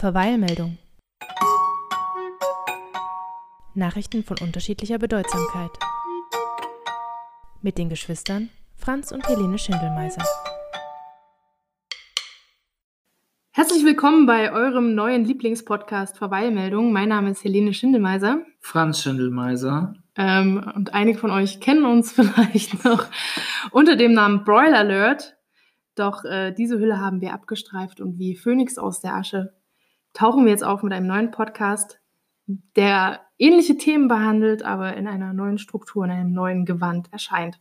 Verweilmeldung. Nachrichten von unterschiedlicher Bedeutsamkeit. Mit den Geschwistern Franz und Helene Schindelmeiser. Herzlich willkommen bei eurem neuen Lieblingspodcast Verweilmeldung. Mein Name ist Helene Schindelmeiser. Franz Schindelmeiser. Ähm, und einige von euch kennen uns vielleicht noch unter dem Namen Broil Alert. Doch äh, diese Hülle haben wir abgestreift und wie Phönix aus der Asche tauchen wir jetzt auf mit einem neuen Podcast, der ähnliche Themen behandelt, aber in einer neuen Struktur, in einem neuen Gewand erscheint.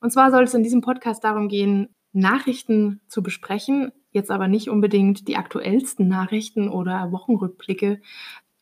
Und zwar soll es in diesem Podcast darum gehen, Nachrichten zu besprechen, jetzt aber nicht unbedingt die aktuellsten Nachrichten oder Wochenrückblicke,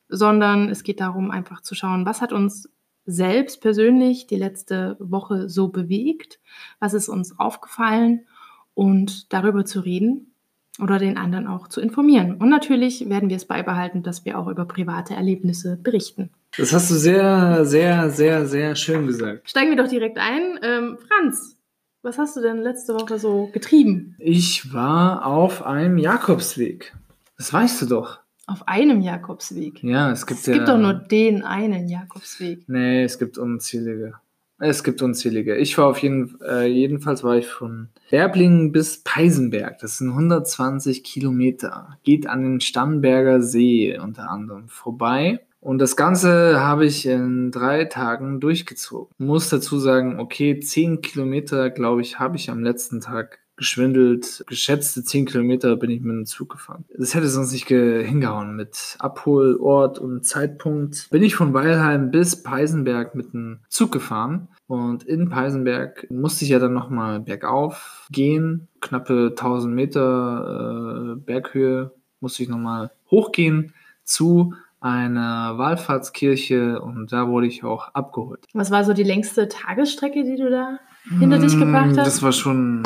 sondern es geht darum, einfach zu schauen, was hat uns selbst persönlich die letzte Woche so bewegt, was ist uns aufgefallen und darüber zu reden oder den anderen auch zu informieren. Und natürlich werden wir es beibehalten, dass wir auch über private Erlebnisse berichten. Das hast du sehr, sehr, sehr, sehr schön gesagt. Steigen wir doch direkt ein. Ähm, Franz, was hast du denn letzte Woche so getrieben? Ich war auf einem Jakobsweg. Das weißt du doch. Auf einem Jakobsweg? Ja, es gibt es ja. gibt doch nur den einen Jakobsweg. Nee, es gibt unzählige. Es gibt unzählige. Ich war auf jeden äh, jedenfalls war ich von Werblingen bis Peisenberg. Das sind 120 Kilometer. Geht an den Stammberger See unter anderem vorbei. Und das Ganze habe ich in drei Tagen durchgezogen. Muss dazu sagen, okay, 10 Kilometer, glaube ich, habe ich am letzten Tag geschwindelt. Geschätzte 10 Kilometer bin ich mit dem Zug gefahren. Das hätte sonst nicht hingehauen mit Abholort und Zeitpunkt. Bin ich von Weilheim bis Peisenberg mit dem Zug gefahren. Und in Peisenberg musste ich ja dann nochmal bergauf gehen. Knappe 1000 Meter äh, Berghöhe musste ich nochmal hochgehen zu einer Wallfahrtskirche und da wurde ich auch abgeholt. Was war so die längste Tagesstrecke, die du da hinter dich gebracht hast? Das war schon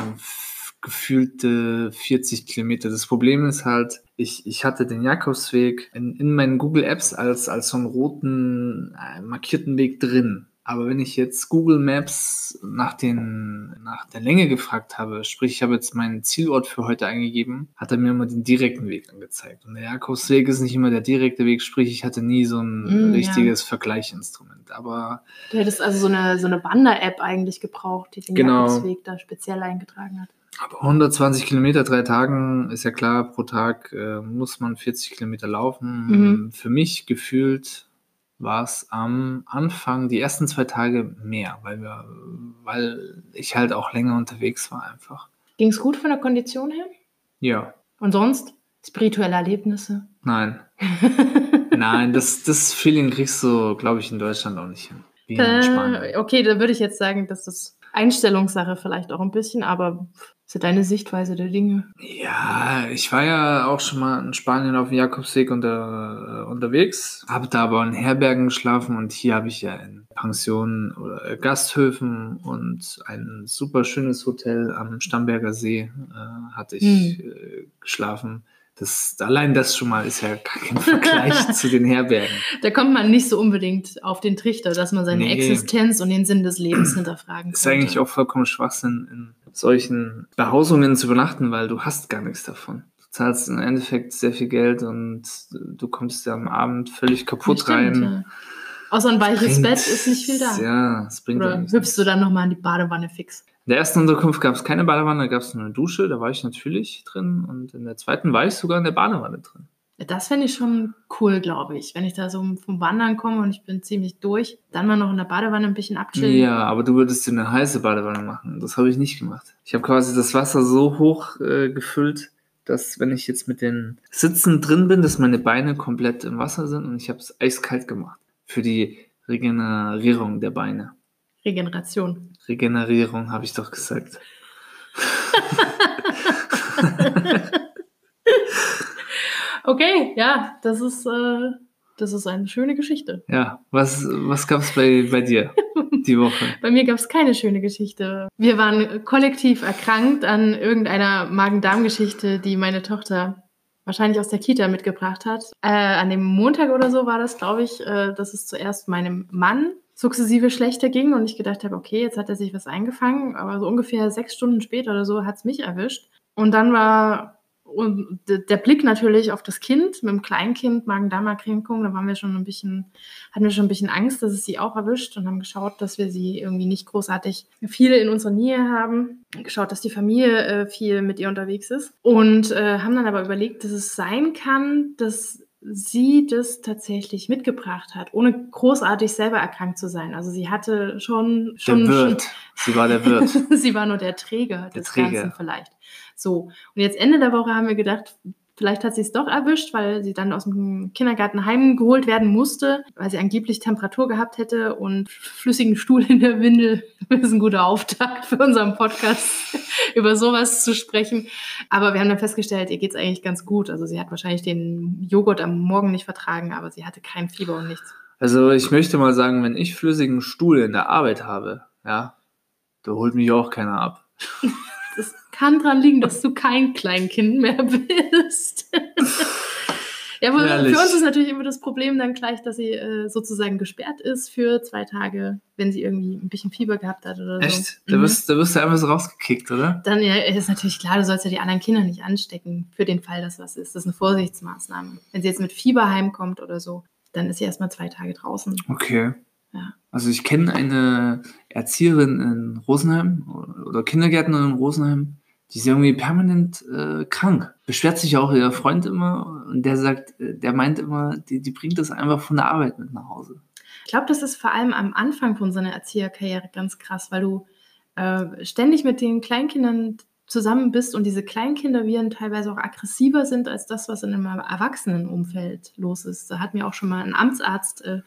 gefühlte 40 Kilometer. Das Problem ist halt, ich, ich hatte den Jakobsweg in, in meinen Google Apps als, als so einen roten äh, markierten Weg drin. Aber wenn ich jetzt Google Maps nach, den, nach der Länge gefragt habe, sprich ich habe jetzt meinen Zielort für heute eingegeben, hat er mir immer den direkten Weg angezeigt. Und der Jakobsweg ist nicht immer der direkte Weg, sprich ich hatte nie so ein mm, richtiges ja. Vergleichinstrument. Aber du hättest also so eine, so eine Wander-App eigentlich gebraucht, die den genau. Jakobsweg da speziell eingetragen hat. Aber 120 Kilometer, drei Tagen, ist ja klar, pro Tag äh, muss man 40 Kilometer laufen. Mhm. Für mich gefühlt war es am Anfang, die ersten zwei Tage mehr, weil, wir, weil ich halt auch länger unterwegs war einfach. Ging es gut von der Kondition her? Ja. Und sonst? Spirituelle Erlebnisse? Nein. Nein, das, das Feeling kriegst du, glaube ich, in Deutschland auch nicht hin. Wie in äh, Spanien. Okay, da würde ich jetzt sagen, das ist Einstellungssache vielleicht auch ein bisschen, aber ist ja deine Sichtweise der Dinge. Ja, ich war ja auch schon mal in Spanien auf dem Jakobsweg unter, äh, unterwegs, habe da aber in Herbergen geschlafen und hier habe ich ja in Pensionen oder Gasthöfen und ein super schönes Hotel am Stamberger See äh, hatte ich hm. äh, geschlafen. Das, allein das schon mal ist ja kein Vergleich zu den Herbergen. Da kommt man nicht so unbedingt auf den Trichter, dass man seine nee. Existenz und den Sinn des Lebens hinterfragen kann. Ist eigentlich auch vollkommen Schwachsinn, in solchen Behausungen zu übernachten, weil du hast gar nichts davon. Du zahlst im Endeffekt sehr viel Geld und du kommst ja am Abend völlig kaputt stimmt, rein. Ja. Außer ein weiches Bett ist nicht viel da. Ja, es bringt Oder hüpfst du dann nochmal in die Badewanne fix? In der ersten Unterkunft gab es keine Badewanne, da gab es nur eine Dusche, da war ich natürlich drin. Und in der zweiten war ich sogar in der Badewanne drin. Das fände ich schon cool, glaube ich. Wenn ich da so vom Wandern komme und ich bin ziemlich durch, dann mal noch in der Badewanne ein bisschen abchillen. Ja, aber du würdest dir eine heiße Badewanne machen. Das habe ich nicht gemacht. Ich habe quasi das Wasser so hoch äh, gefüllt, dass wenn ich jetzt mit den Sitzen drin bin, dass meine Beine komplett im Wasser sind und ich habe es eiskalt gemacht. Für die Regenerierung der Beine. Regeneration. Regenerierung, habe ich doch gesagt. okay, ja, das ist, äh, das ist eine schöne Geschichte. Ja, was, was gab es bei, bei dir die Woche? bei mir gab es keine schöne Geschichte. Wir waren kollektiv erkrankt an irgendeiner Magen-Darm-Geschichte, die meine Tochter wahrscheinlich aus der Kita mitgebracht hat. Äh, an dem Montag oder so war das, glaube ich, äh, dass es zuerst meinem Mann sukzessive schlechter ging und ich gedacht habe, okay, jetzt hat er sich was eingefangen, aber so ungefähr sechs Stunden später oder so hat es mich erwischt. Und dann war und der Blick natürlich auf das Kind mit dem Kleinkind, Magen-Darm-Erkrankung, da waren wir schon ein bisschen, hatten wir schon ein bisschen Angst, dass es sie auch erwischt und haben geschaut, dass wir sie irgendwie nicht großartig viel in unserer Nähe haben. Geschaut, dass die Familie äh, viel mit ihr unterwegs ist. Und äh, haben dann aber überlegt, dass es sein kann, dass sie das tatsächlich mitgebracht hat, ohne großartig selber erkrankt zu sein. Also sie hatte schon, schon, der Wirt. Sie war der Wirt. sie war nur der Träger Der des Träger. Ganzen vielleicht. So, und jetzt Ende der Woche haben wir gedacht, vielleicht hat sie es doch erwischt, weil sie dann aus dem Kindergarten heimgeholt werden musste, weil sie angeblich Temperatur gehabt hätte und flüssigen Stuhl in der Windel. Das ist ein guter Auftakt für unseren Podcast, über sowas zu sprechen. Aber wir haben dann festgestellt, ihr geht's eigentlich ganz gut. Also sie hat wahrscheinlich den Joghurt am Morgen nicht vertragen, aber sie hatte kein Fieber und nichts. Also ich möchte mal sagen, wenn ich flüssigen Stuhl in der Arbeit habe, ja, da holt mich auch keiner ab. Das kann dran liegen, dass du kein Kleinkind mehr bist. ja, Herrlich. für uns ist natürlich immer das Problem dann gleich, dass sie äh, sozusagen gesperrt ist für zwei Tage, wenn sie irgendwie ein bisschen Fieber gehabt hat oder so. Echt? Da Mhm. wirst, da wirst du einfach so rausgekickt, oder? Dann ja, ist natürlich klar, du sollst ja die anderen Kinder nicht anstecken, für den Fall, dass was ist. Das ist eine Vorsichtsmaßnahme. Wenn sie jetzt mit Fieber heimkommt oder so, dann ist sie erstmal zwei Tage draußen. Okay. Ja. Also ich kenne eine Erzieherin in Rosenheim oder Kindergärtnerin in Rosenheim, die ist irgendwie permanent äh, krank. Beschwert sich auch ihr Freund immer und der sagt, äh, der meint immer, die, die bringt das einfach von der Arbeit mit nach Hause. Ich glaube, das ist vor allem am Anfang von so einer Erzieherkarriere ganz krass, weil du äh, ständig mit den Kleinkindern zusammen bist und diese Kleinkindern teilweise auch aggressiver sind als das, was in einem Erwachsenenumfeld los ist. Da hat mir auch schon mal ein Amtsarzt äh,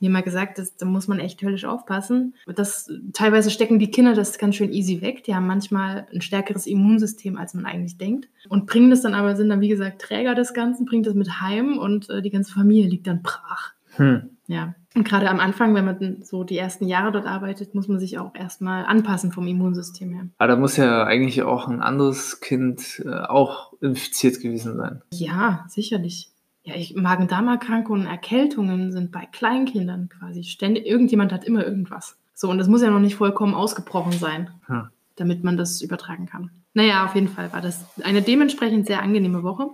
mir mal gesagt, dass, da muss man echt höllisch aufpassen. Das, teilweise stecken die Kinder das ganz schön easy weg. Die haben manchmal ein stärkeres Immunsystem, als man eigentlich denkt. Und bringen das dann aber, sind dann wie gesagt Träger des Ganzen, bringen das mit heim und äh, die ganze Familie liegt dann brach. Hm. Ja, und gerade am Anfang, wenn man so die ersten Jahre dort arbeitet, muss man sich auch erstmal anpassen vom Immunsystem her. Aber da muss ja eigentlich auch ein anderes Kind äh, auch infiziert gewesen sein. Ja, sicherlich. Ja, Magen-Darm-Erkrankungen, Erkältungen sind bei Kleinkindern quasi ständig. Irgendjemand hat immer irgendwas. So, und das muss ja noch nicht vollkommen ausgebrochen sein, Hm. damit man das übertragen kann. Naja, auf jeden Fall war das eine dementsprechend sehr angenehme Woche,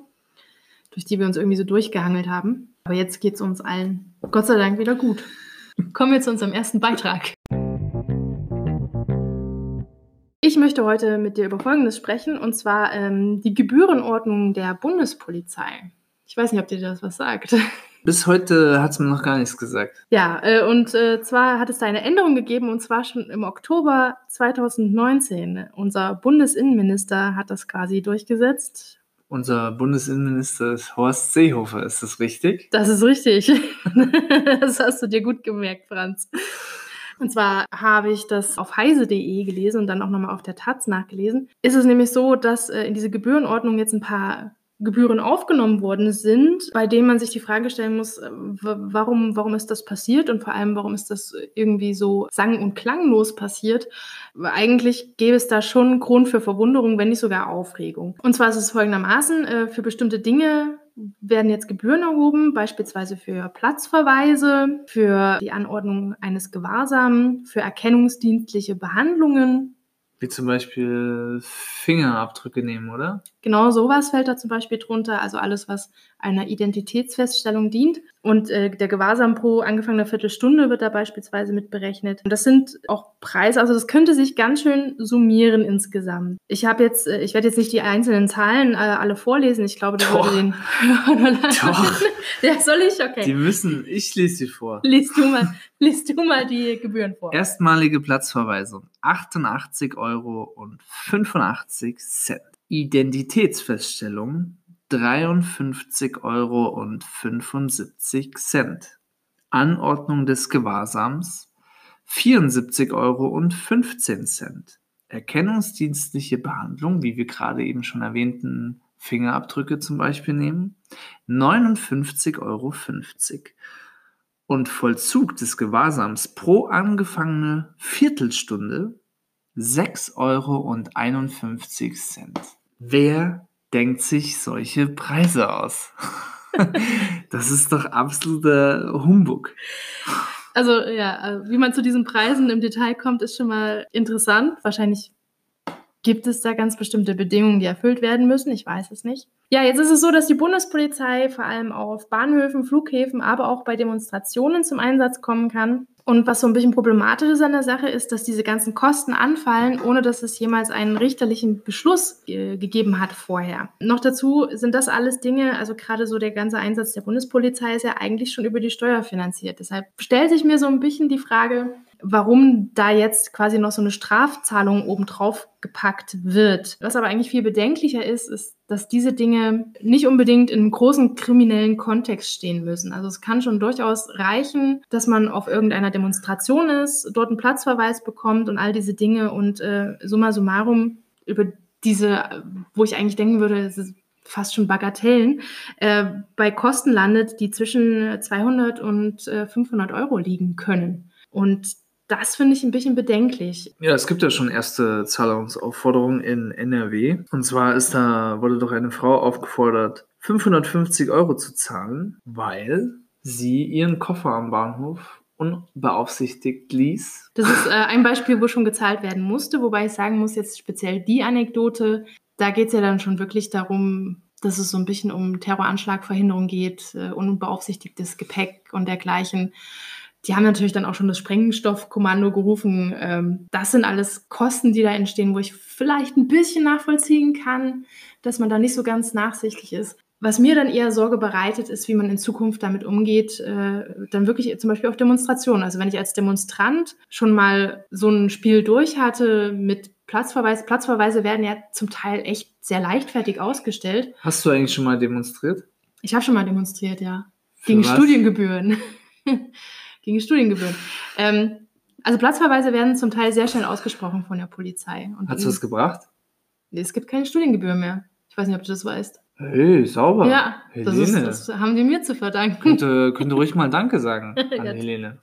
durch die wir uns irgendwie so durchgehangelt haben. Aber jetzt geht es uns allen Gott sei Dank wieder gut. Kommen wir zu unserem ersten Beitrag. Ich möchte heute mit dir über Folgendes sprechen, und zwar ähm, die Gebührenordnung der Bundespolizei. Ich weiß nicht, ob dir das was sagt. Bis heute hat es mir noch gar nichts gesagt. Ja, äh, und äh, zwar hat es da eine Änderung gegeben, und zwar schon im Oktober 2019. Unser Bundesinnenminister hat das quasi durchgesetzt. Unser Bundesinnenminister ist Horst Seehofer, ist das richtig? Das ist richtig. das hast du dir gut gemerkt, Franz. Und zwar habe ich das auf heise.de gelesen und dann auch nochmal auf der Taz nachgelesen. Ist es nämlich so, dass äh, in diese Gebührenordnung jetzt ein paar Gebühren aufgenommen worden sind, bei denen man sich die Frage stellen muss, äh, warum, warum ist das passiert und vor allem, warum ist das irgendwie so sang- und klanglos passiert. Eigentlich gäbe es da schon Grund für Verwunderung, wenn nicht sogar Aufregung. Und zwar ist es folgendermaßen, äh, für bestimmte Dinge werden jetzt Gebühren erhoben, beispielsweise für Platzverweise, für die Anordnung eines Gewahrsamen, für erkennungsdienstliche Behandlungen. Wie zum Beispiel Fingerabdrücke nehmen, oder? Genau sowas fällt da zum Beispiel drunter, also alles, was einer Identitätsfeststellung dient. Und äh, der Gewahrsam pro angefangener Viertelstunde wird da beispielsweise mit berechnet. Und das sind auch Preise, also das könnte sich ganz schön summieren insgesamt. Ich habe jetzt, äh, ich werde jetzt nicht die einzelnen Zahlen äh, alle vorlesen. Ich glaube, das Doch. würde den. Doch. ja, soll ich? Okay. Die müssen, ich lese sie vor. Liest du mal, liest du mal die Gebühren vor. Erstmalige Platzverweisung 88 Euro und 85 Cent. Identitätsfeststellung 53 Euro und 75 Cent. Anordnung des Gewahrsams 74 Euro und 15 Cent. Erkennungsdienstliche Behandlung, wie wir gerade eben schon erwähnten, Fingerabdrücke zum Beispiel nehmen, 59,50 Euro. Und Vollzug des Gewahrsams pro angefangene Viertelstunde 6,51 Euro. und 51 Cent. Wer denkt sich solche Preise aus? das ist doch absoluter Humbug. Also ja, äh, wie man zu diesen Preisen im Detail kommt, ist schon mal interessant. Wahrscheinlich Gibt es da ganz bestimmte Bedingungen, die erfüllt werden müssen? Ich weiß es nicht. Ja, jetzt ist es so, dass die Bundespolizei vor allem auf Bahnhöfen, Flughäfen, aber auch bei Demonstrationen zum Einsatz kommen kann. Und was so ein bisschen problematisch ist an der Sache ist, dass diese ganzen Kosten anfallen, ohne dass es jemals einen richterlichen Beschluss äh, gegeben hat vorher. Noch dazu sind das alles Dinge, also gerade so der ganze Einsatz der Bundespolizei ist ja eigentlich schon über die Steuer finanziert. Deshalb stellt sich mir so ein bisschen die Frage, warum da jetzt quasi noch so eine Strafzahlung obendrauf gepackt wird. Was aber eigentlich viel bedenklicher ist, ist, dass diese Dinge nicht unbedingt in einem großen kriminellen Kontext stehen müssen. Also es kann schon durchaus reichen, dass man auf irgendeiner Demonstration ist, dort einen Platzverweis bekommt und all diese Dinge und äh, summa summarum über diese, wo ich eigentlich denken würde, es ist fast schon Bagatellen, äh, bei Kosten landet, die zwischen 200 und äh, 500 Euro liegen können. Und das finde ich ein bisschen bedenklich. Ja, es gibt ja schon erste Zahlungsaufforderungen in NRW. Und zwar ist da, wurde doch eine Frau aufgefordert, 550 Euro zu zahlen, weil sie ihren Koffer am Bahnhof unbeaufsichtigt ließ. Das ist äh, ein Beispiel, wo schon gezahlt werden musste, wobei ich sagen muss, jetzt speziell die Anekdote, da geht es ja dann schon wirklich darum, dass es so ein bisschen um Terroranschlagverhinderung geht, äh, unbeaufsichtigtes Gepäck und dergleichen. Die haben natürlich dann auch schon das Sprengstoffkommando gerufen. Ähm, das sind alles Kosten, die da entstehen, wo ich vielleicht ein bisschen nachvollziehen kann, dass man da nicht so ganz nachsichtig ist. Was mir dann eher Sorge bereitet, ist, wie man in Zukunft damit umgeht, äh, dann wirklich zum Beispiel auf Demonstrationen. Also wenn ich als Demonstrant schon mal so ein Spiel durch hatte mit Platzverweis, Platzverweise werden ja zum Teil echt sehr leichtfertig ausgestellt. Hast du eigentlich schon mal demonstriert? Ich habe schon mal demonstriert, ja. Für Gegen was? Studiengebühren. gegen Studiengebühren. Ähm, also Platzverweise werden zum Teil sehr schnell ausgesprochen von der Polizei. Hat es das gebracht? Es gibt keine Studiengebühr mehr. Ich weiß nicht, ob du das weißt. Hey, sauber. Ja, das, ist, das, haben die mir zu verdanken. Könnte, könnte ruhig mal Danke sagen an Helene.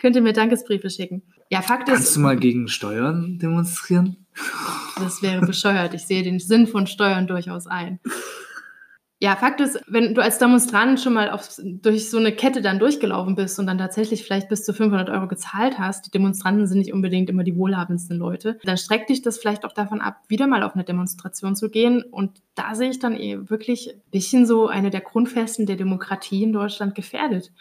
Könnte mir Dankesbriefe schicken. Ja, Fakt Kannst ist. Kannst du mal gegen Steuern demonstrieren? Das wäre bescheuert. Ich sehe den Sinn von Steuern durchaus ein. Ja, Fakt ist, wenn du als Demonstrant schon mal auf, durch so eine Kette dann durchgelaufen bist und dann tatsächlich vielleicht bis zu 500 Euro gezahlt hast, die Demonstranten sind nicht unbedingt immer die wohlhabendsten Leute, dann streckt dich das vielleicht auch davon ab, wieder mal auf eine Demonstration zu gehen. Und da sehe ich dann eh wirklich ein bisschen so eine der Grundfesten der Demokratie in Deutschland gefährdet.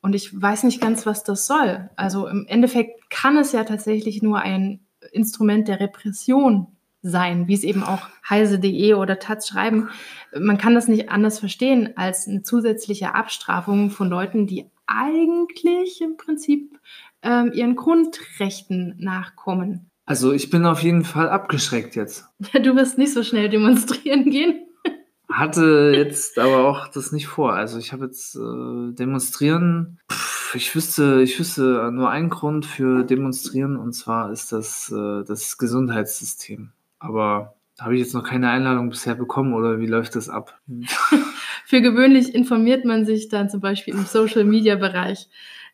Und ich weiß nicht ganz, was das soll. Also im Endeffekt kann es ja tatsächlich nur ein Instrument der Repression sein, wie es eben auch heise.de oder Taz schreiben. Man kann das nicht anders verstehen als eine zusätzliche Abstrafung von Leuten, die eigentlich im Prinzip ähm, ihren Grundrechten nachkommen. Also ich bin auf jeden Fall abgeschreckt jetzt. Ja, du wirst nicht so schnell demonstrieren gehen. Hatte jetzt aber auch das nicht vor. Also ich habe jetzt äh, demonstrieren. Pff, ich wüsste, ich wüsste nur einen Grund für demonstrieren und zwar ist das äh, das Gesundheitssystem. Aber habe ich jetzt noch keine Einladung bisher bekommen oder wie läuft das ab? Für gewöhnlich informiert man sich dann zum Beispiel im Social-Media-Bereich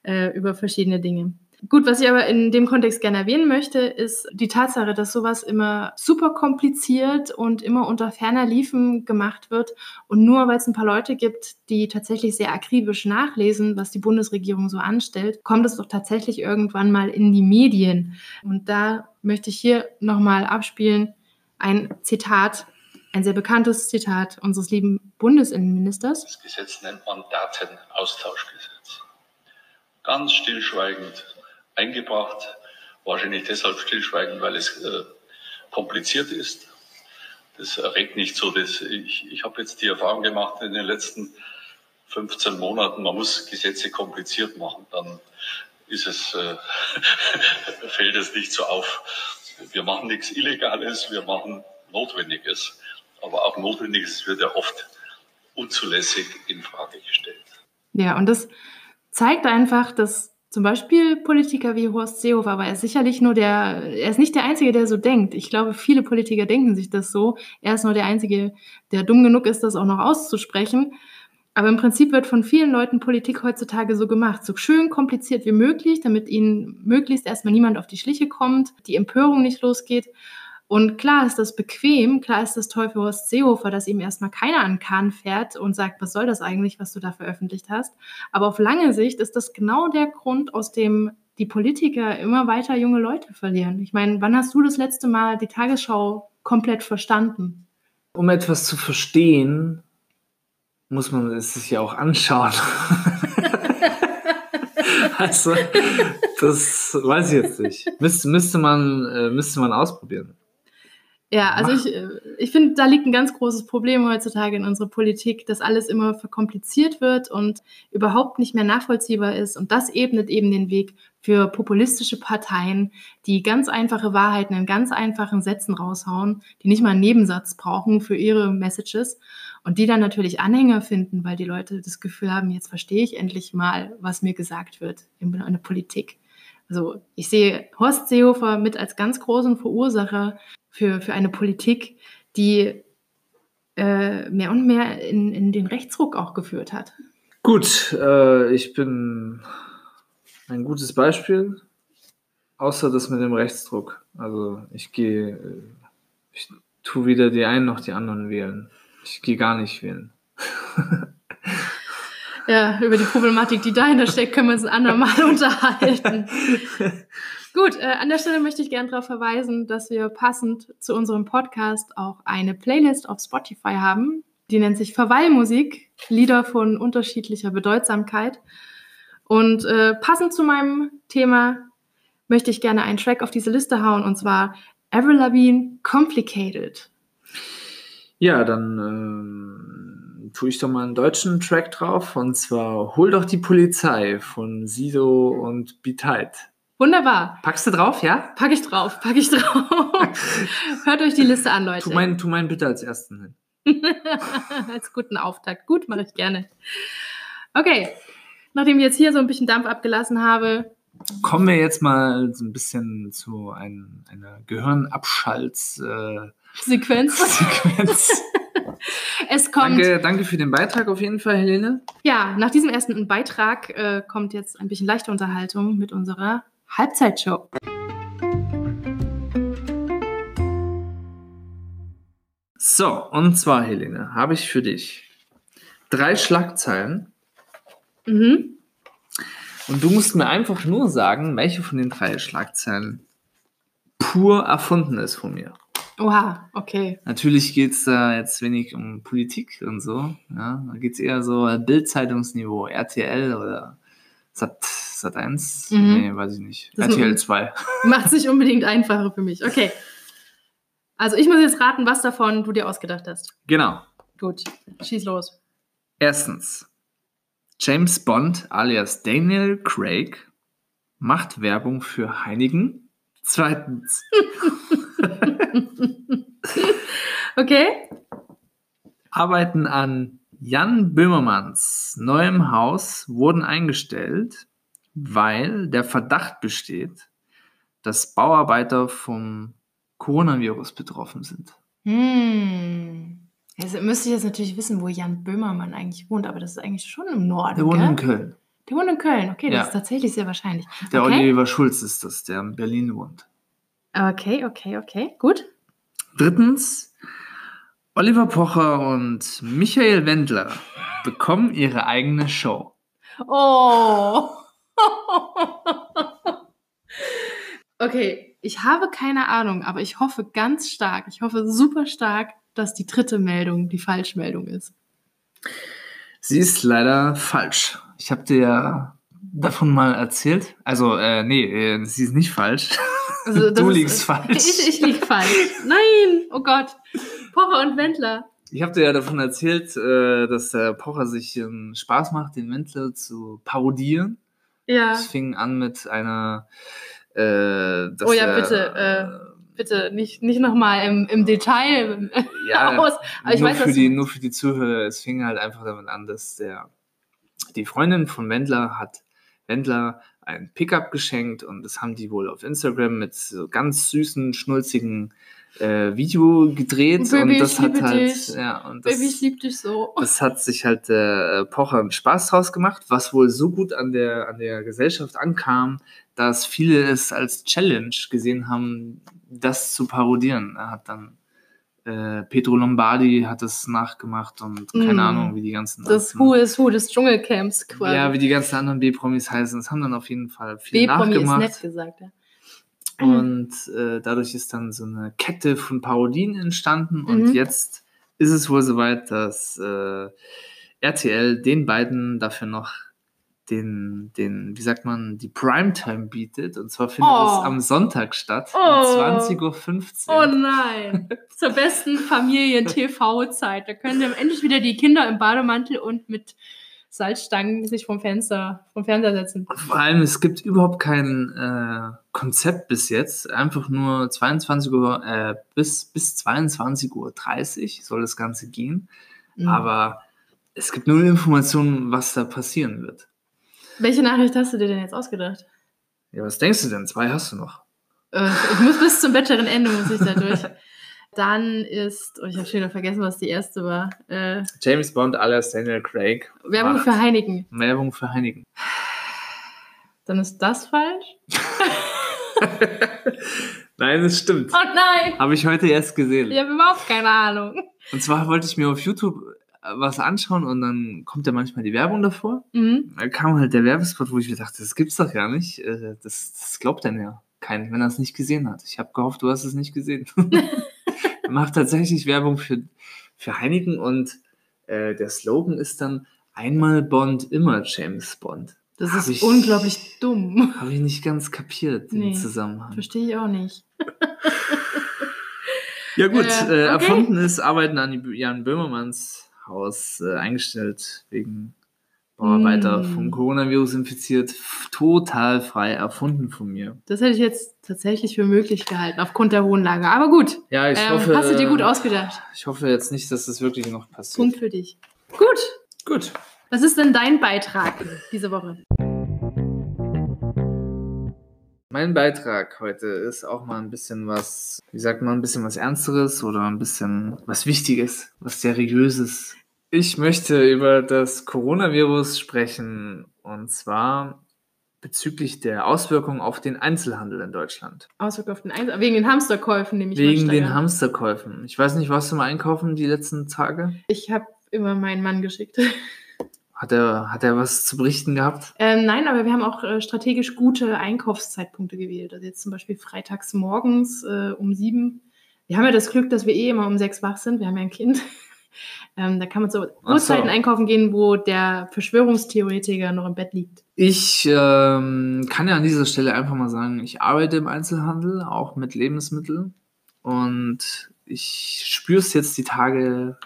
äh, über verschiedene Dinge. Gut, was ich aber in dem Kontext gerne erwähnen möchte, ist die Tatsache, dass sowas immer super kompliziert und immer unter ferner Liefen gemacht wird. Und nur weil es ein paar Leute gibt, die tatsächlich sehr akribisch nachlesen, was die Bundesregierung so anstellt, kommt es doch tatsächlich irgendwann mal in die Medien. Und da möchte ich hier nochmal abspielen ein Zitat, ein sehr bekanntes Zitat unseres lieben Bundesinnenministers. Das Gesetz nennt man Datenaustauschgesetz. Ganz stillschweigend eingebracht, wahrscheinlich deshalb stillschweigend, weil es äh, kompliziert ist. Das erregt nicht so, dass ich, ich habe jetzt die Erfahrung gemacht in den letzten 15 Monaten, man muss Gesetze kompliziert machen, dann ist es, äh, fällt es nicht so auf. Wir machen nichts Illegales, wir machen Notwendiges. Aber auch Notwendiges wird ja oft unzulässig in Frage gestellt. Ja, und das zeigt einfach, dass zum Beispiel Politiker wie Horst Seehofer, aber er ist sicherlich nur der, er ist nicht der Einzige, der so denkt. Ich glaube, viele Politiker denken sich das so. Er ist nur der Einzige, der dumm genug ist, das auch noch auszusprechen. Aber im Prinzip wird von vielen Leuten Politik heutzutage so gemacht, so schön kompliziert wie möglich, damit ihnen möglichst erstmal niemand auf die Schliche kommt, die Empörung nicht losgeht. Und klar ist das bequem, klar ist das toll für Horst Seehofer, dass ihm erstmal keiner an Kahn fährt und sagt, was soll das eigentlich, was du da veröffentlicht hast. Aber auf lange Sicht ist das genau der Grund, aus dem die Politiker immer weiter junge Leute verlieren. Ich meine, wann hast du das letzte Mal die Tagesschau komplett verstanden? Um etwas zu verstehen, muss man es sich ja auch anschauen. also, das weiß ich jetzt nicht. Müsste, müsste, man, äh, müsste man ausprobieren. Ja, also ich, äh, ich finde, da liegt ein ganz großes Problem heutzutage in unserer Politik, dass alles immer verkompliziert wird und überhaupt nicht mehr nachvollziehbar ist. Und das ebnet eben den Weg für populistische Parteien, die ganz einfache Wahrheiten in ganz einfachen Sätzen raushauen, die nicht mal einen Nebensatz brauchen für ihre Messages und die dann natürlich Anhänger finden, weil die Leute das Gefühl haben, jetzt verstehe ich endlich mal, was mir gesagt wird in der Politik. Also ich sehe Horst Seehofer mit als ganz großen Verursacher für, für eine Politik, die äh, mehr und mehr in, in den Rechtsruck auch geführt hat. Gut, äh, ich bin ein gutes Beispiel, außer das mit dem Rechtsdruck. Also ich gehe, äh, ich tue weder die einen noch die anderen wählen. Ich gehe gar nicht wählen. ja, über die Problematik, die dahinter steckt, können wir uns ein andermal unterhalten. Gut, äh, an der Stelle möchte ich gerne darauf verweisen, dass wir passend zu unserem Podcast auch eine Playlist auf Spotify haben. Die nennt sich Verweilmusik, Lieder von unterschiedlicher Bedeutsamkeit. Und äh, passend zu meinem Thema möchte ich gerne einen Track auf diese Liste hauen, und zwar Avril Lavigne Complicated. Ja, dann ähm, tue ich doch mal einen deutschen Track drauf, und zwar Hol doch die Polizei von Sido und Tight. Wunderbar. Packst du drauf, ja? Pack ich drauf, pack ich drauf. Hört euch die Liste an, Leute. Tu meinen tu mein bitte als ersten hin. als guten Auftakt. Gut, mache ich gerne. Okay, nachdem ich jetzt hier so ein bisschen Dampf abgelassen habe. Kommen wir jetzt mal so ein bisschen zu ein, einer Gehirnabschalts. Äh, Sequenz. Sequenz. es kommt. Danke, danke für den Beitrag auf jeden Fall, Helene. Ja, nach diesem ersten Beitrag äh, kommt jetzt ein bisschen leichte Unterhaltung mit unserer Halbzeitshow. So, und zwar, Helene, habe ich für dich drei Schlagzeilen. Mhm. Und du musst mir einfach nur sagen, welche von den drei Schlagzeilen pur erfunden ist von mir. Oha, okay. Natürlich geht es da jetzt wenig um Politik und so. Ja, da geht es eher so Bildzeitungsniveau, RTL oder Sat, Sat 1? Mhm. Nee, weiß ich nicht. Das RTL 2. Macht es nicht unbedingt einfacher für mich. Okay. Also ich muss jetzt raten, was davon du dir ausgedacht hast. Genau. Gut, schieß los. Erstens. James Bond alias Daniel Craig macht Werbung für Heinigen. Zweitens. Okay. Arbeiten an Jan Böhmermanns neuem Haus wurden eingestellt, weil der Verdacht besteht, dass Bauarbeiter vom Coronavirus betroffen sind. Hm. Jetzt müsste ich jetzt natürlich wissen, wo Jan Böhmermann eigentlich wohnt, aber das ist eigentlich schon im Norden. Der wohnt gell? in Köln. Der wohnt in Köln, okay, das Ja. ist tatsächlich sehr wahrscheinlich. Der okay. Oliver Schulz ist das, der in Berlin wohnt. Okay, okay, okay, gut. Drittens, Oliver Pocher und Michael Wendler bekommen ihre eigene Show. Oh. okay, ich habe keine Ahnung, aber ich hoffe ganz stark, ich hoffe super stark, dass die dritte Meldung die Falschmeldung ist. Sie ist leider falsch. Ich habe dir ja davon mal erzählt. Also, äh, nee, äh, sie ist nicht falsch. Also, du ist- liegst falsch. Ich, ich lieg falsch. Nein, oh Gott. Pocher und Wendler. Ich habe dir ja davon erzählt, äh, dass der Pocher sich ähm, Spaß macht, den Wendler zu parodieren. Ja, Es fing an mit einer. Äh, Oh ja, er, bitte, äh, bitte, nicht, nicht nochmal im, im Detail ja, aus. Aber ich nur, weiß, für die, nur für die Zuhörer, es fing halt einfach damit an, dass der die Freundin von Wendler hat Wendler ein Pickup geschenkt und das haben die wohl auf Instagram mit so ganz süßen, schnulzigen äh, Video gedreht Baby, und das hat halt dich. ja und das, Baby, ich lieb dich so. das hat sich halt äh, Pocher einen Spaß draus gemacht, was wohl so gut an der, an der Gesellschaft ankam, dass viele es als Challenge gesehen haben, das zu parodieren. Er hat dann Äh, Pedro Lombardi hat es nachgemacht und keine Mm. Ahnung, wie die ganzen Das Who is Who des Dschungelcamps quasi. Ja, wie die ganzen anderen B-Promis heißen. Es haben dann auf jeden Fall viel B-Promi ist nachgemacht. nett gesagt, ja. Und äh, dadurch ist dann so eine Kette von Parodien entstanden. Und Mhm. jetzt ist es wohl soweit, dass äh, RTL den beiden dafür noch den, den, wie sagt man, die Primetime bietet. Und zwar findet Oh. es am Sonntag statt, Oh. um 20.15 Oh Uhr. nein, zur besten Familien-TV-Zeit. Da können dann endlich wieder die Kinder im Bademantel und mit Salzstangen sich vom Fenster, vom Fernseher setzen. Vor allem, es gibt überhaupt kein äh, Konzept bis jetzt. Einfach nur 22 Uhr, äh, bis, bis 22.30 Uhr soll das Ganze gehen. Mhm. Aber es gibt null Informationen, was da passieren wird. Welche Nachricht hast du dir denn jetzt ausgedacht? Ja, was denkst du denn? Zwei hast du noch. Äh, ich muss bis zum bitteren Ende muss ich da durch. Dann ist, oh, ich habe schon wieder vergessen, was die erste war. Äh, James Bond alias Daniel Craig. Werbung macht für Heineken. Werbung für Heineken. Dann ist das falsch. Nein, das stimmt. Oh nein, Habe ich heute erst gesehen. ich habe überhaupt keine Ahnung. Und zwar wollte ich mir auf YouTube äh, was anschauen und dann kommt ja manchmal die Werbung davor. Mhm. Da kam halt der Werbespot, wo ich mir dachte, das gibt's doch gar nicht. Äh, Das, das glaubt dann ja kein, wenn er es nicht gesehen hat. Ich habe gehofft, du hast es nicht gesehen. macht tatsächlich Werbung für, für Heineken und äh, der Slogan ist dann einmal Bond, immer James Bond. Das Hab ist ich- unglaublich dumm. Habe ich nicht ganz kapiert, den Nee, Zusammenhang. Verstehe ich auch nicht. Ja gut, Äh, äh, okay. erfunden ist Arbeiten an Jan Böhmermanns Haus äh, eingestellt wegen Bauarbeiter Mm. vom Coronavirus infiziert. Total frei erfunden von mir. Das hätte ich jetzt tatsächlich für möglich gehalten, aufgrund der hohen Lage. Aber gut, Ja, ich ähm, hoffe. hast du dir gut ausgedacht. Ich hoffe jetzt nicht, dass das wirklich noch passiert. Punkt für dich. Gut, Gut. was ist denn dein Beitrag diese Woche? Mein Beitrag heute ist auch mal ein bisschen was, wie sagt man, ein bisschen was Ernsteres oder ein bisschen was Wichtiges, was Seriöses. Ich möchte über das Coronavirus sprechen und zwar bezüglich der Auswirkungen auf den Einzelhandel in Deutschland. Auswirkungen auf den Einsatz. Wegen den Hamsterkäufen nehme ich mal Wegen den. Hamsterkäufen. Ich weiß nicht, warst du mal einkaufen die letzten Tage? Ich habe immer meinen Mann geschickt. Hat er, hat er was zu berichten gehabt? Ähm, nein, aber wir haben auch äh, strategisch gute Einkaufszeitpunkte gewählt. Also jetzt zum Beispiel freitags morgens äh, um sieben. Wir haben ja das Glück, dass wir eh immer um sechs wach sind. Wir haben ja ein Kind. Ähm, da kann man zu Ach so. Uhrzeiten einkaufen gehen, wo der Verschwörungstheoretiker noch im Bett liegt. Ich ähm, kann ja an dieser Stelle einfach mal sagen, ich arbeite im Einzelhandel, auch mit Lebensmitteln. Und ich spüre es jetzt die Tage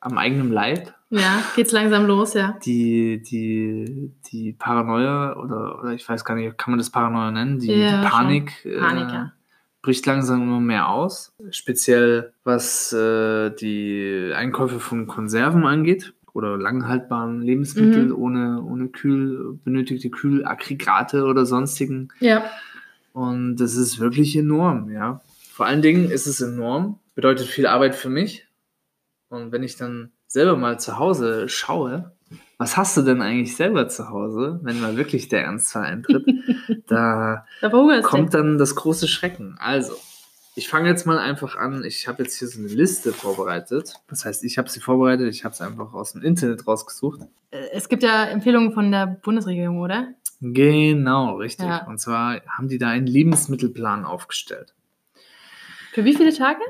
am eigenen Leib. Ja, geht's langsam los, ja. Die, die, die Paranoia oder, oder ich weiß gar nicht, kann man das Paranoia nennen? Die, Ja, die Panik, Panik, äh, ja. Bricht langsam immer mehr aus. Speziell was äh, die Einkäufe von Konserven angeht oder langhaltbaren Lebensmittel Mhm. ohne, ohne Kühl, benötigte Kühlaggregate oder sonstigen. Ja. Und das ist wirklich enorm, ja. Vor allen Dingen ist es enorm, bedeutet viel Arbeit für mich. Und wenn ich dann selber mal zu Hause schaue, was hast du denn eigentlich selber zu Hause, wenn mal wirklich der Ernstfall eintritt, da Da kommt dann das große Schrecken. Also, ich fange jetzt mal einfach an. Ich habe jetzt hier so eine Liste vorbereitet. Das heißt, ich habe sie vorbereitet, ich habe sie einfach aus dem Internet rausgesucht. Äh, Es gibt ja Empfehlungen von der Bundesregierung, oder? Genau, richtig. Ja. Und zwar haben die da einen Lebensmittelplan aufgestellt. Für wie viele Tage?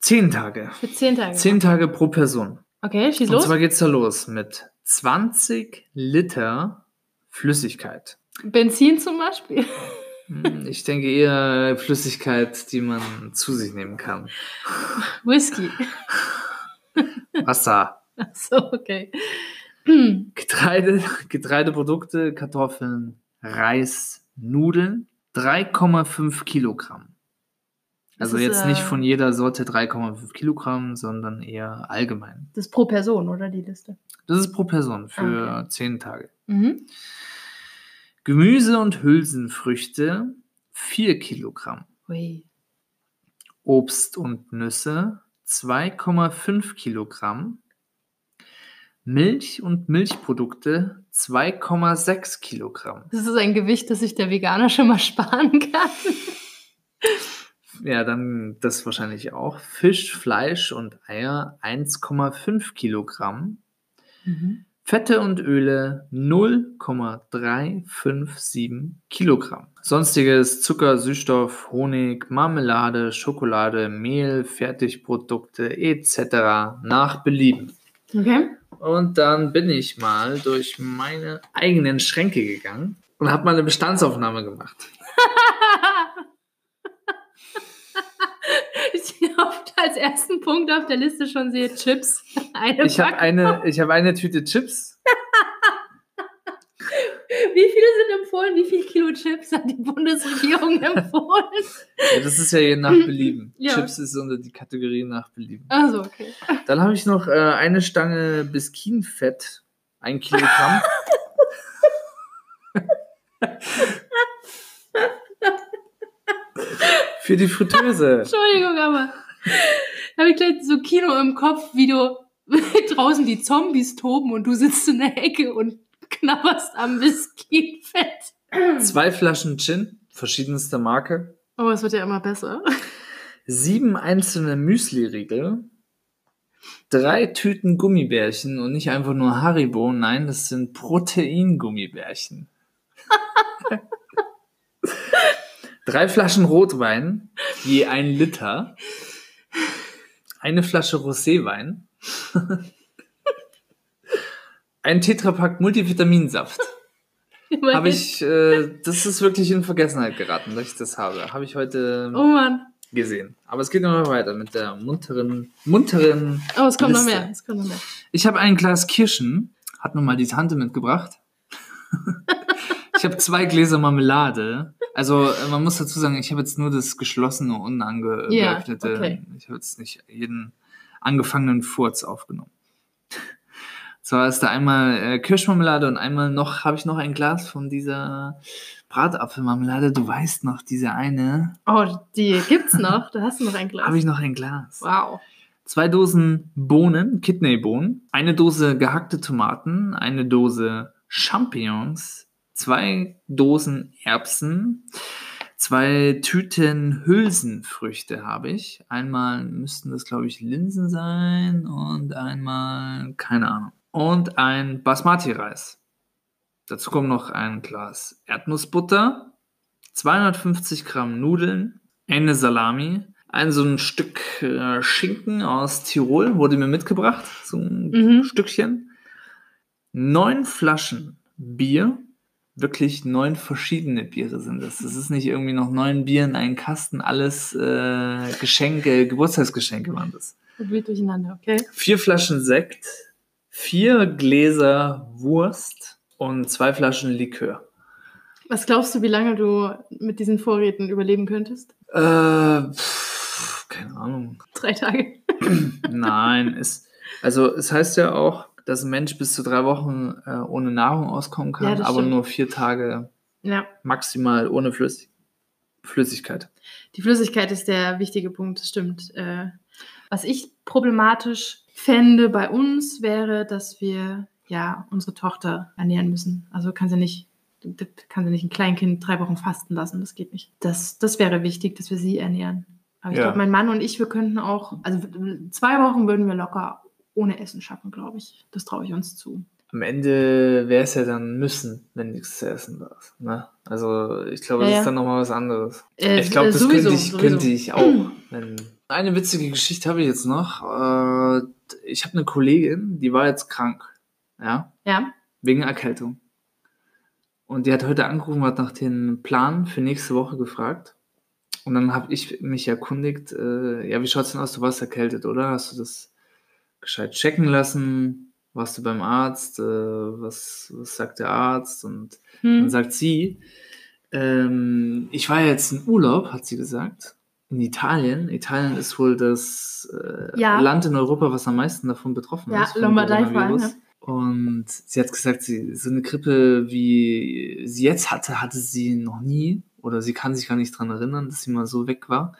Zehn Tage. Für zehn Tage. Zehn Tage pro Person. Okay, schieß Und los. zwar geht's da los mit 20 Liter Flüssigkeit. Benzin zum Beispiel. Hm, Ich denke eher Flüssigkeit, die man zu sich nehmen kann. Whisky. Wasser, Achso, okay. Hm. Getreide, Getreideprodukte, Kartoffeln, Reis, Nudeln, 3,5 Kilogramm. Also ist, jetzt nicht äh, von jeder Sorte 3,5 Kilogramm, sondern eher allgemein. Das ist pro Person, oder die Liste? Das ist pro Person für Ah, Okay. 10 Tage. Mhm. Gemüse und Hülsenfrüchte 4 Kilogramm. Ui. Obst und Nüsse 2,5 Kilogramm. Milch und Milchprodukte 2,6 Kilogramm. Das ist ein Gewicht, das sich der Veganer schon mal sparen kann. Ja, dann das wahrscheinlich auch. Fisch, Fleisch und Eier 1,5 Kilogramm. Mhm. Fette und Öle 0,357 Kilogramm. Sonstiges Zucker, Süßstoff, Honig, Marmelade, Schokolade, Mehl, Fertigprodukte etc. nach Belieben. Okay. Und dann bin ich mal durch meine eigenen Schränke gegangen und habe mal eine Bestandsaufnahme gemacht. ich oft als ersten Punkt auf der Liste schon sehe Chips. Eine Ich habe eine, ich habe eine Tüte Chips. Wie viele sind empfohlen? Wie viel Kilo Chips hat die Bundesregierung empfohlen? Ja, das ist ja je nach Belieben. Ja. Chips ist unter die Kategorie nach Belieben. Also okay. Dann habe ich noch äh, eine Stange Biskinfett, ein Kilogramm. Für die Fritteuse. Entschuldigung, aber da habe ich gleich so Kino im Kopf, wie du draußen die Zombies toben und du sitzt in der Ecke und knabberst am Biscuitfett. Zwei Flaschen Gin, verschiedenster Marke. Oh, es wird ja immer besser. Sieben einzelne Müsli-Riegel. Drei Tüten Gummibärchen und nicht einfach nur Haribo, nein, das sind Proteingummibärchen. Drei Flaschen Rotwein, je ein Liter. Eine Flasche Roséwein. ein Tetrapack Multivitaminsaft. Habe ich, äh, das ist wirklich in Vergessenheit geraten, dass ich das habe. Habe ich heute Oh Mann. gesehen. Aber es geht noch weiter mit der munteren, munteren. Oh, es kommt noch Liste. mehr. Es kommt noch mehr. Ich habe ein Glas Kirschen, hat nun mal die Tante mitgebracht. ich habe zwei Gläser Marmelade. Also äh, man muss dazu sagen, ich habe jetzt nur das geschlossene, Ja, unangeöffnete. okay. Ich habe jetzt nicht jeden angefangenen Furz aufgenommen. Zwar ist da einmal äh, Kirschmarmelade und einmal noch habe ich noch ein Glas von dieser Bratapfelmarmelade. Du weißt noch, diese eine. Oh, die gibt's noch. Da hast du noch ein Glas. Habe ich noch ein Glas. Wow. Zwei Dosen Bohnen, Kidneybohnen, eine Dose gehackte Tomaten, eine Dose Champignons, zwei Dosen Erbsen, zwei Tüten Hülsenfrüchte habe ich. Einmal müssten das, glaube ich, Linsen sein und einmal, keine Ahnung. Und ein Basmati-Reis. Dazu kommt noch ein Glas Erdnussbutter, 250 Gramm Nudeln, eine Salami, ein so ein Stück äh, Schinken aus Tirol wurde mir mitgebracht, so ein Mhm. Stückchen. Neun Flaschen Bier, wirklich neun verschiedene Biere sind das. Das ist nicht irgendwie noch neun Bier in einen Kasten, alles äh, Geschenke, Geburtstagsgeschenke waren das. Wild durcheinander, okay. Vier Flaschen Sekt, vier Gläser Wurst und zwei Flaschen Likör. Was glaubst du, wie lange du mit diesen Vorräten überleben könntest? Äh, pff, keine Ahnung. Drei Tage. Nein, es, also es heißt ja auch, dass ein Mensch bis zu drei Wochen äh, ohne Nahrung auskommen Ja, kann, das aber stimmt. nur vier Tage Ja. maximal ohne Flüssig Flüssigkeit. Die Flüssigkeit ist der wichtige Punkt, das stimmt. Äh, was ich problematisch fände bei uns, wäre, dass wir ja unsere Tochter ernähren müssen. Also kann sie nicht, kann sie nicht ein Kleinkind drei Wochen fasten lassen. Das geht nicht. Das, das wäre wichtig, dass wir sie ernähren. Aber ich Ja. glaube, mein Mann und ich, wir könnten auch, also zwei Wochen würden wir locker ohne Essen schaffen, glaube ich. Das traue ich uns zu. Am Ende wäre es ja dann müssen, wenn nichts zu essen da ist. Ne? Also ich glaube, Ja, das ist dann nochmal was anderes. Äh, ich glaube, das sowieso, könnte, ich, sowieso. könnte ich auch. Wenn eine witzige Geschichte habe ich jetzt noch. Äh, ich habe eine Kollegin, die war jetzt krank. Ja, Ja, wegen Erkältung. Und die hat heute angerufen, hat nach dem Plan für nächste Woche gefragt. Und dann habe ich mich erkundigt, äh, ja, wie schaut's denn aus? Du warst erkältet, oder? Hast du das gescheit checken lassen? Warst du beim Arzt? Äh, was, was sagt der Arzt? Und dann hm. sagt sie, ähm, ich war jetzt in Urlaub, hat sie gesagt, in Italien. Italien ist wohl das äh, Ja. Land in Europa, was am meisten davon betroffen Ja, ist. vom Lombardei vor allem. Und sie hat gesagt, sie, so eine Grippe, wie sie jetzt hatte, hatte sie noch nie. Oder sie kann sich gar nicht dran erinnern, dass sie mal so weg war.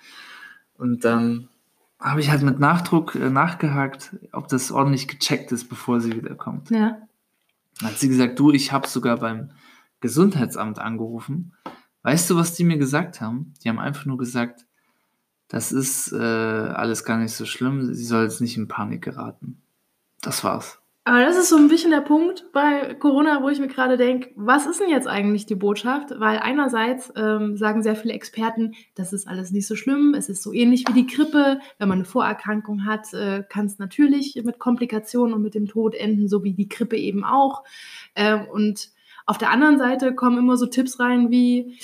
Und dann habe ich halt mit Nachdruck äh, nachgehakt, ob das ordentlich gecheckt ist, bevor sie wiederkommt. ja. Dann hat sie gesagt, du, ich habe sogar beim Gesundheitsamt angerufen. Weißt du, was die mir gesagt haben? Die haben einfach nur gesagt, das ist äh, alles gar nicht so schlimm. Sie soll jetzt nicht in Panik geraten. Das war's. Aber das ist so ein bisschen der Punkt bei Corona, wo ich mir gerade denke, was ist denn jetzt eigentlich die Botschaft? Weil einerseits ähm, sagen sehr viele Experten, das ist alles nicht so schlimm, es ist so ähnlich wie die Grippe. Wenn man eine Vorerkrankung hat, äh, kann es natürlich mit Komplikationen und mit dem Tod enden, so wie die Grippe eben auch. Ähm, und auf der anderen Seite kommen immer so Tipps rein wie,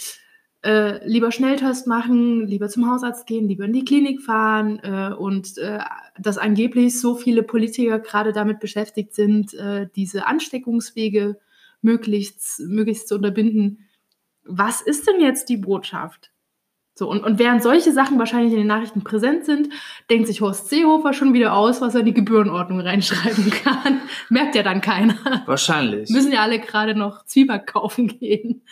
äh, lieber Schnelltest machen, lieber zum Hausarzt gehen, lieber in die Klinik fahren äh, und äh, dass angeblich so viele Politiker gerade damit beschäftigt sind, äh, diese Ansteckungswege möglichst, möglichst zu unterbinden. Was ist denn jetzt die Botschaft? So, und, und während solche Sachen wahrscheinlich in den Nachrichten präsent sind, denkt sich Horst Seehofer schon wieder aus, was er in die Gebührenordnung reinschreiben kann. Merkt ja dann keiner. Wahrscheinlich. Müssen ja alle gerade noch Zwieback kaufen gehen.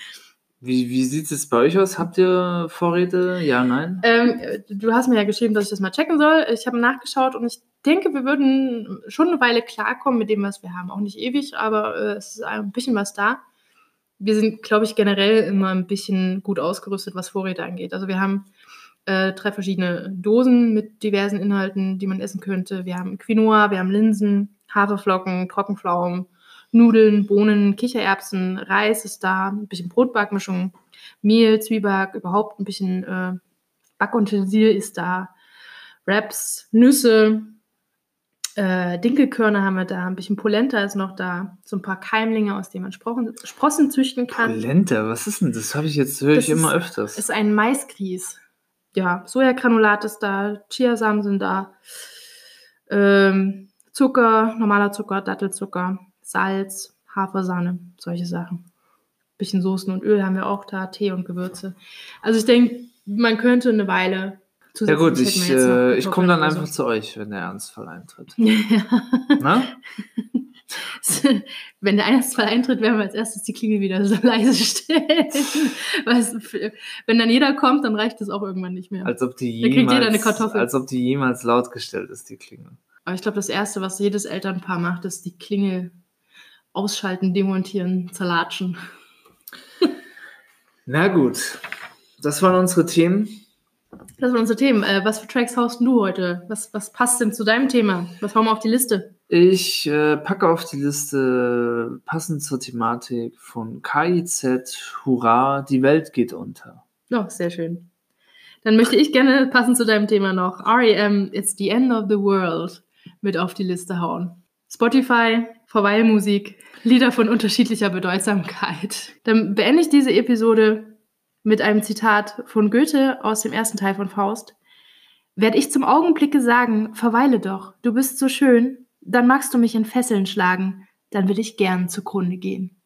Wie, wie sieht es bei euch aus? Habt ihr Vorräte? Ja, nein? Ähm, du hast mir ja geschrieben, dass ich das mal checken soll. Ich habe nachgeschaut und ich denke, wir würden schon eine Weile klarkommen mit dem, was wir haben. Auch nicht ewig, aber äh, es ist ein bisschen was da. Wir sind, glaube ich, generell immer ein bisschen gut ausgerüstet, was Vorräte angeht. Also wir haben äh, drei verschiedene Dosen mit diversen Inhalten, die man essen könnte. Wir haben Quinoa, wir haben Linsen, Haferflocken, Trockenpflaumen, Nudeln, Bohnen, Kichererbsen, Reis ist da, ein bisschen Brotbackmischung, Mehl, Zwieback, überhaupt ein bisschen äh, Backutensil ist da, Wraps, Nüsse, äh, Dinkelkörner haben wir da, ein bisschen Polenta ist noch da, so ein paar Keimlinge, aus denen man Sprossen, Sprossen züchten kann. Polenta, was ist denn das? Habe ich jetzt höre ich Das immer ist- öfters. Ist ein Maisgrieß. Ja, Sojagranulat ist da, Chiasamen sind da, ähm, Zucker, normaler Zucker, Dattelzucker, Salz, Hafersahne, solche Sachen. Bisschen Soßen und Öl haben wir auch da, Tee und Gewürze. Also ich denke, man könnte eine Weile Ja gut, ich, äh, ich komme dann einfach zu euch, wenn der Ernstfall eintritt. Na? Wenn der Einsatzfall eintritt, werden wir als erstes die Klingel wieder so leise stellen. Wenn dann jeder kommt, dann reicht es auch irgendwann nicht mehr. Als ob die Da kriegt jeder jemals, eine Kartoffel. als ob die jemals laut gestellt ist, die Klingel. Aber ich glaube, das Erste, was jedes Elternpaar macht, ist die Klingel ausschalten, demontieren, zerlatschen. Na gut, das waren unsere Themen. Das waren unsere Themen. Äh, was für Tracks haust du heute? Was, was passt denn zu deinem Thema? Was hauen wir auf die Liste? Ich äh, packe auf die Liste passend zur Thematik von KIZ Hurra, die Welt geht unter. Oh, sehr schön. Dann möchte ich gerne passend zu deinem Thema noch REM It's the End of the World mit auf die Liste hauen. Spotify, Verweilmusik, Lieder von unterschiedlicher Bedeutsamkeit. Dann beende ich diese Episode mit einem Zitat von Goethe aus dem ersten Teil von Faust. Werd ich zum Augenblicke sagen, verweile doch, du bist so schön, dann magst du mich in Fesseln schlagen, dann will ich gern zugrunde gehen.